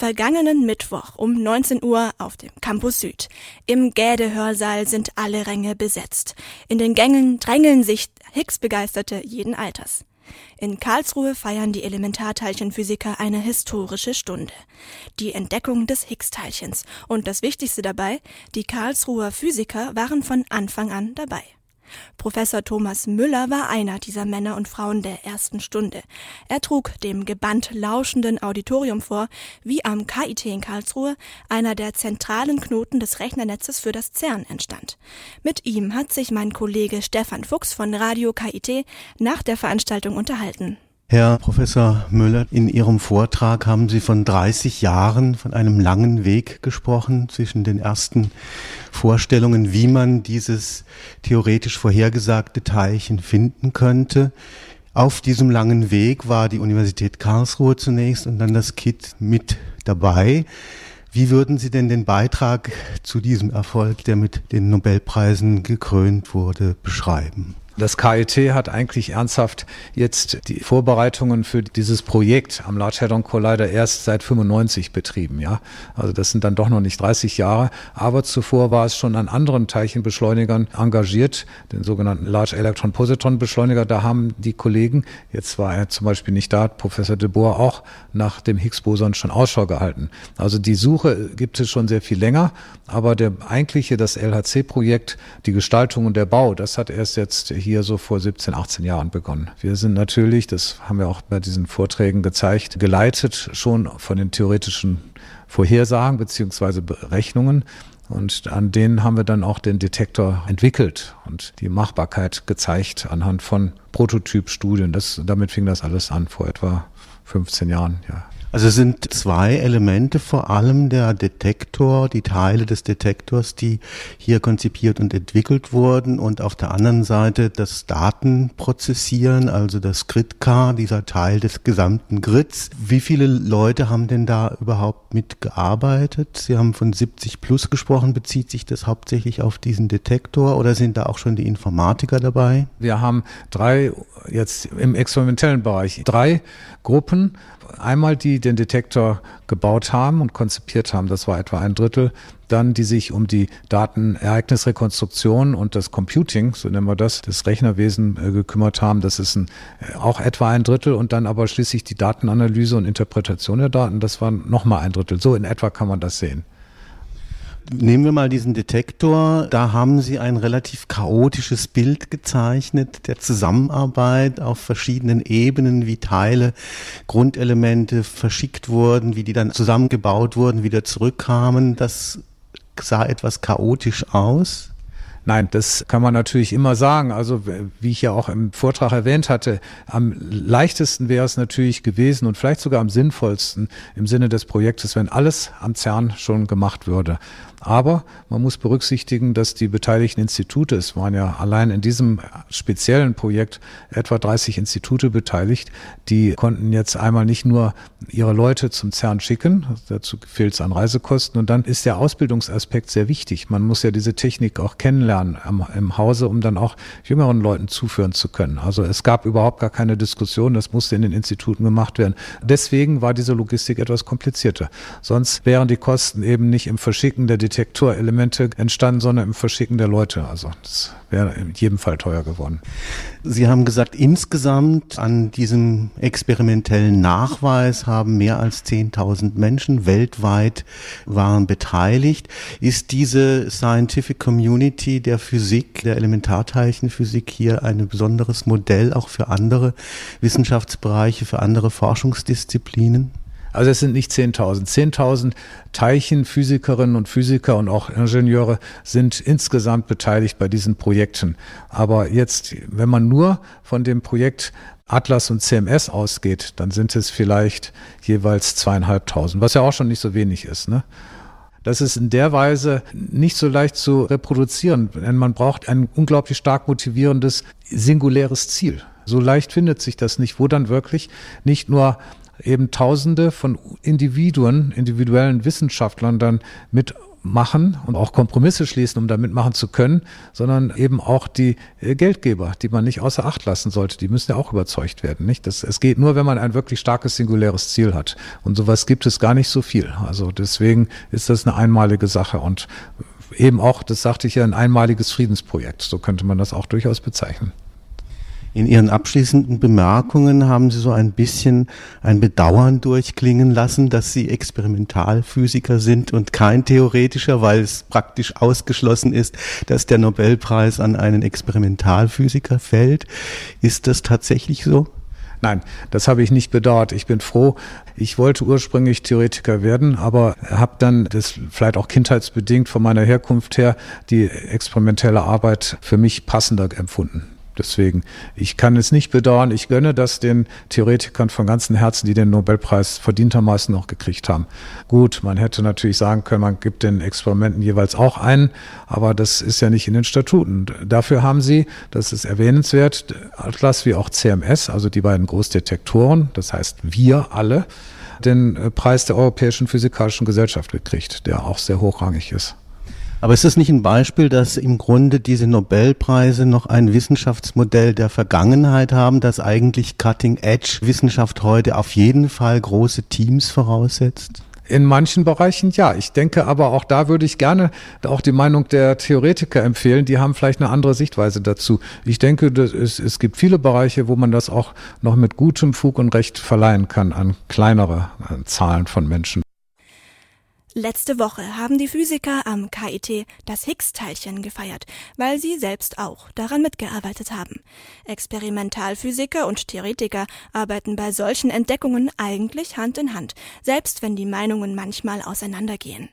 Vergangenen Mittwoch um 19 Uhr auf dem Campus Süd. Im Gäde-Hörsaal sind alle Ränge besetzt. In den Gängen drängeln sich Higgs-Begeisterte jeden Alters. In Karlsruhe feiern die Elementarteilchenphysiker eine historische Stunde. Die Entdeckung des Higgs-Teilchens. Und das Wichtigste dabei, die Karlsruher Physiker waren von Anfang an dabei. Professor Thomas Müller war einer dieser Männer und Frauen der ersten Stunde. Er trug dem gebannt lauschenden Auditorium vor, wie am KIT in Karlsruhe einer der zentralen Knoten des Rechnernetzes für das CERN entstand. Mit ihm hat sich mein Kollege Stefan Fuchs von Radio KIT nach der Veranstaltung unterhalten. Herr Professor Müller, in Ihrem Vortrag haben Sie von 30 Jahren, von einem langen Weg gesprochen zwischen den ersten Vorstellungen, wie man dieses theoretisch vorhergesagte Teilchen finden könnte. Auf diesem langen Weg war die Universität Karlsruhe zunächst und dann das KIT mit dabei. Wie würden Sie denn den Beitrag zu diesem Erfolg, der mit den Nobelpreisen gekrönt wurde, beschreiben? Das KIT hat eigentlich ernsthaft jetzt die Vorbereitungen für dieses Projekt am Large Hadron Collider erst seit 95 betrieben, ja. Also das sind dann doch noch nicht 30 Jahre, aber zuvor war es schon an anderen Teilchenbeschleunigern engagiert, den sogenannten Large Electron Positron Beschleuniger. Da haben die Kollegen, jetzt war er zum Beispiel nicht da, Professor de Boer auch nach dem Higgs-Boson schon Ausschau gehalten. Also die Suche gibt es schon sehr viel länger, aber der eigentliche, das LHC-Projekt, die Gestaltung und der Bau, das hat erst jetzt hier so vor 17, 18 Jahren begonnen. Wir sind natürlich, das haben wir auch bei diesen Vorträgen gezeigt, geleitet schon von den theoretischen Vorhersagen beziehungsweise Berechnungen. Und an denen haben wir dann auch den Detektor entwickelt und die Machbarkeit gezeigt anhand von Prototypstudien. Das, damit fing das alles an vor etwa 15 Jahren, ja. Also es sind zwei Elemente, vor allem der Detektor, die Teile des Detektors, die hier konzipiert und entwickelt wurden und auf der anderen Seite das Datenprozessieren, also das Grid-Car, dieser Teil des gesamten Grids. Wie viele Leute haben denn da überhaupt mitgearbeitet? Sie haben von 70 plus gesprochen. Bezieht sich das hauptsächlich auf diesen Detektor oder sind da auch schon die Informatiker dabei? Wir haben drei, jetzt im experimentellen Bereich, drei Gruppen einmal die den Detektor gebaut haben und konzipiert haben, das war etwa ein Drittel, dann die sich um die Datenereignisrekonstruktion und das Computing, so nennen wir das, das Rechnerwesen äh, gekümmert haben, das ist ein, äh, auch etwa ein Drittel und dann aber schließlich die Datenanalyse und Interpretation der Daten, das war nochmal ein Drittel. So in etwa kann man das sehen. Nehmen wir mal diesen Detektor. Da haben Sie ein relativ chaotisches Bild gezeichnet der Zusammenarbeit auf verschiedenen Ebenen, wie Teile, Grundelemente verschickt wurden, wie die dann zusammengebaut wurden, wieder zurückkamen. Das sah etwas chaotisch aus. Nein, das kann man natürlich immer sagen. Also wie ich ja auch im Vortrag erwähnt hatte, am leichtesten wäre es natürlich gewesen und vielleicht sogar am sinnvollsten im Sinne des Projektes, wenn alles am CERN schon gemacht würde. Aber man muss berücksichtigen, dass die beteiligten Institute, es waren ja allein in diesem speziellen Projekt etwa 30 Institute beteiligt, die konnten jetzt einmal nicht nur ihre Leute zum CERN schicken, dazu fehlt es an Reisekosten und dann ist der Ausbildungsaspekt sehr wichtig. Man muss ja diese Technik auch kennenlernen im, im Hause, um dann auch jüngeren Leuten zuführen zu können. Also es gab überhaupt gar keine Diskussion, das musste in den Instituten gemacht werden. Deswegen war diese Logistik etwas komplizierter. Sonst wären die Kosten eben nicht im Verschicken der Detektorelemente entstanden, sondern im Verschicken der Leute. Also das wäre in jedem Fall teuer geworden. Sie haben gesagt, insgesamt an diesem experimentellen Nachweis haben mehr als 10.000 Menschen weltweit waren beteiligt. Ist diese Scientific Community der Physik, der Elementarteilchenphysik hier ein besonderes Modell auch für andere Wissenschaftsbereiche, für andere Forschungsdisziplinen? Also es sind nicht 10.000. 10.000 Teilchenphysikerinnen und Physiker und auch Ingenieure sind insgesamt beteiligt bei diesen Projekten. Aber jetzt, wenn man nur von dem Projekt Atlas und CMS ausgeht, dann sind es vielleicht jeweils zweieinhalbtausend, was ja auch schon nicht so wenig ist. Ne? Das ist in der Weise nicht so leicht zu reproduzieren, denn man braucht ein unglaublich stark motivierendes, singuläres Ziel. So leicht findet sich das nicht, wo dann wirklich nicht nur eben Tausende von Individuen, individuellen Wissenschaftlern dann mit machen und auch Kompromisse schließen, um damit machen zu können, sondern eben auch die äh, Geldgeber, die man nicht außer Acht lassen sollte. Die müssen ja auch überzeugt werden, nicht? Das, es geht nur, wenn man ein wirklich starkes singuläres Ziel hat. Und sowas gibt es gar nicht so viel. Also deswegen ist das eine einmalige Sache und eben auch, das sagte ich ja, ein einmaliges Friedensprojekt. So könnte man das auch durchaus bezeichnen. In Ihren abschließenden Bemerkungen haben Sie so ein bisschen ein Bedauern durchklingen lassen, dass Sie Experimentalphysiker sind und kein theoretischer, weil es praktisch ausgeschlossen ist, dass der Nobelpreis an einen Experimentalphysiker fällt. Ist das tatsächlich so? Nein, das habe ich nicht bedauert. Ich bin froh. Ich wollte ursprünglich Theoretiker werden, aber habe dann das vielleicht auch kindheitsbedingt von meiner Herkunft her die experimentelle Arbeit für mich passender empfunden. Deswegen, ich kann es nicht bedauern. Ich gönne das den Theoretikern von ganzem Herzen, die den Nobelpreis verdientermaßen noch gekriegt haben. Gut, man hätte natürlich sagen können, man gibt den Experimenten jeweils auch einen, aber das ist ja nicht in den Statuten. Dafür haben sie, das ist erwähnenswert, Atlas wie auch CMS, also die beiden Großdetektoren, das heißt wir alle, den Preis der Europäischen Physikalischen Gesellschaft gekriegt, der auch sehr hochrangig ist. Aber ist das nicht ein Beispiel, dass im Grunde diese Nobelpreise noch ein Wissenschaftsmodell der Vergangenheit haben, das eigentlich Cutting-Edge-Wissenschaft heute auf jeden Fall große Teams voraussetzt? In manchen Bereichen ja. Ich denke aber auch da würde ich gerne auch die Meinung der Theoretiker empfehlen. Die haben vielleicht eine andere Sichtweise dazu. Ich denke, es, es gibt viele Bereiche, wo man das auch noch mit gutem Fug und Recht verleihen kann an kleinere Zahlen von Menschen. Letzte Woche haben die Physiker am KIT das Higgs-Teilchen gefeiert, weil sie selbst auch daran mitgearbeitet haben. Experimentalphysiker und Theoretiker arbeiten bei solchen Entdeckungen eigentlich Hand in Hand, selbst wenn die Meinungen manchmal auseinandergehen.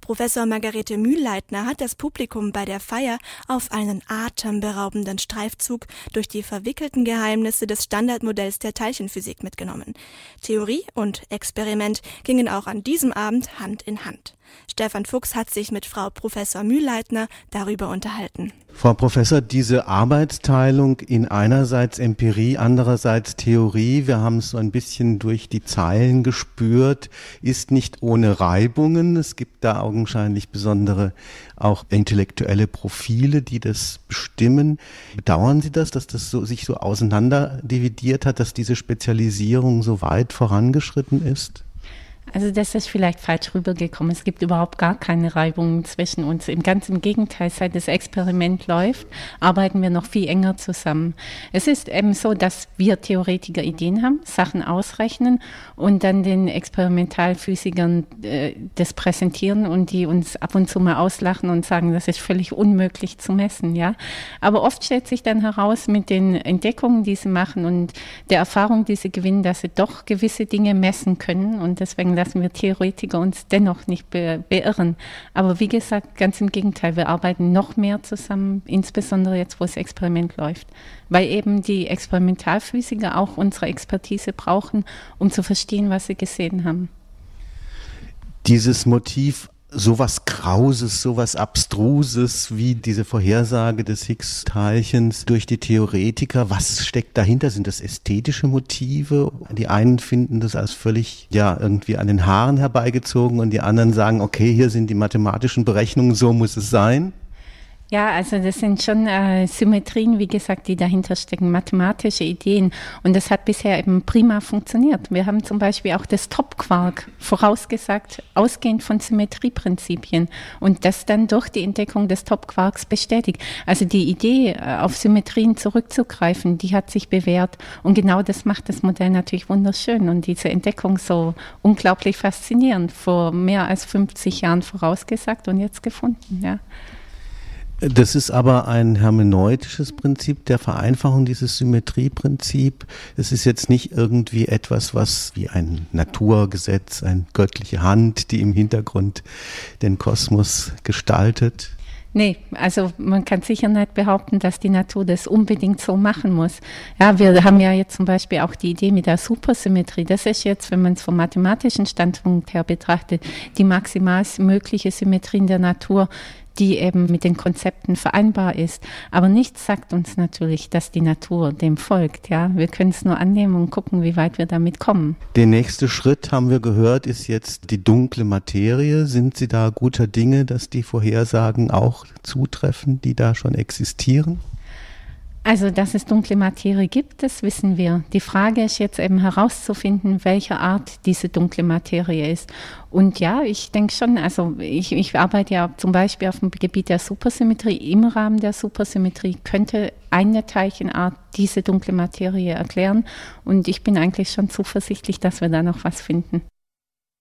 Professor Margarete Mühlleitner hat das Publikum bei der Feier auf einen atemberaubenden Streifzug durch die verwickelten Geheimnisse des Standardmodells der Teilchenphysik mitgenommen. Theorie und Experiment gingen auch an diesem Abend Hand in Hand. Stefan Fuchs hat sich mit Frau Professor Mühlleitner darüber unterhalten. Frau Professor, diese Arbeitsteilung in einerseits Empirie, andererseits Theorie, wir haben es so ein bisschen durch die Zeilen gespürt, ist nicht ohne Reibungen. Es gibt da augenscheinlich besondere auch intellektuelle Profile, die das bestimmen. Bedauern Sie das, dass das so, sich so auseinander dividiert hat, dass diese Spezialisierung so weit vorangeschritten ist? Also das ist vielleicht falsch rübergekommen. Es gibt überhaupt gar keine Reibungen zwischen uns. Im ganz im Gegenteil, seit das Experiment läuft, arbeiten wir noch viel enger zusammen. Es ist eben so, dass wir Theoretiker Ideen haben, Sachen ausrechnen und dann den Experimentalphysikern äh, das präsentieren und die uns ab und zu mal auslachen und sagen, das ist völlig unmöglich zu messen, ja. Aber oft stellt sich dann heraus mit den Entdeckungen, die sie machen und der Erfahrung, die sie gewinnen, dass sie doch gewisse Dinge messen können und deswegen lassen wir Theoretiker uns dennoch nicht be beirren. Aber wie gesagt, ganz im Gegenteil, wir arbeiten noch mehr zusammen, insbesondere jetzt, wo das Experiment läuft, weil eben die Experimentalphysiker auch unsere Expertise brauchen, um zu verstehen, was sie gesehen haben. Dieses Motiv sowas Krauses, sowas Abstruses wie diese Vorhersage des Higgs-Teilchens durch die Theoretiker. Was steckt dahinter? Sind das ästhetische Motive? Die einen finden das als völlig, ja, irgendwie an den Haaren herbeigezogen und die anderen sagen, okay, hier sind die mathematischen Berechnungen, so muss es sein. Ja, also das sind schon äh, Symmetrien, wie gesagt, die dahinter stecken, mathematische Ideen. Und das hat bisher eben prima funktioniert. Wir haben zum Beispiel auch das Top-Quark vorausgesagt, ausgehend von Symmetrieprinzipien und das dann durch die Entdeckung des Top-Quarks bestätigt. Also die Idee, äh, auf Symmetrien zurückzugreifen, die hat sich bewährt. Und genau das macht das Modell natürlich wunderschön und diese Entdeckung so unglaublich faszinierend. Vor mehr als 50 Jahren vorausgesagt und jetzt gefunden, ja. Das ist aber ein hermeneutisches Prinzip der Vereinfachung, dieses Symmetrieprinzip. Es ist jetzt nicht irgendwie etwas, was wie ein Naturgesetz, eine göttliche Hand, die im Hintergrund den Kosmos gestaltet. Nee, also man kann sicher nicht behaupten, dass die Natur das unbedingt so machen muss. Ja, wir haben ja jetzt zum Beispiel auch die Idee mit der Supersymmetrie. Das ist jetzt, wenn man es vom mathematischen Standpunkt her betrachtet, die maximal mögliche Symmetrie in der Natur die eben mit den Konzepten vereinbar ist. Aber nichts sagt uns natürlich, dass die Natur dem folgt. Ja, wir können es nur annehmen und gucken, wie weit wir damit kommen. Der nächste Schritt, haben wir gehört, ist jetzt die dunkle Materie. Sind Sie da guter Dinge, dass die Vorhersagen auch zutreffen, die da schon existieren? Also, dass es dunkle Materie gibt, das wissen wir. Die Frage ist jetzt eben herauszufinden, welcher Art diese dunkle Materie ist. Und ja, ich denke schon, also ich, ich arbeite ja zum Beispiel auf dem Gebiet der Supersymmetrie. Im Rahmen der Supersymmetrie könnte eine Teilchenart diese dunkle Materie erklären. Und ich bin eigentlich schon zuversichtlich, dass wir da noch was finden.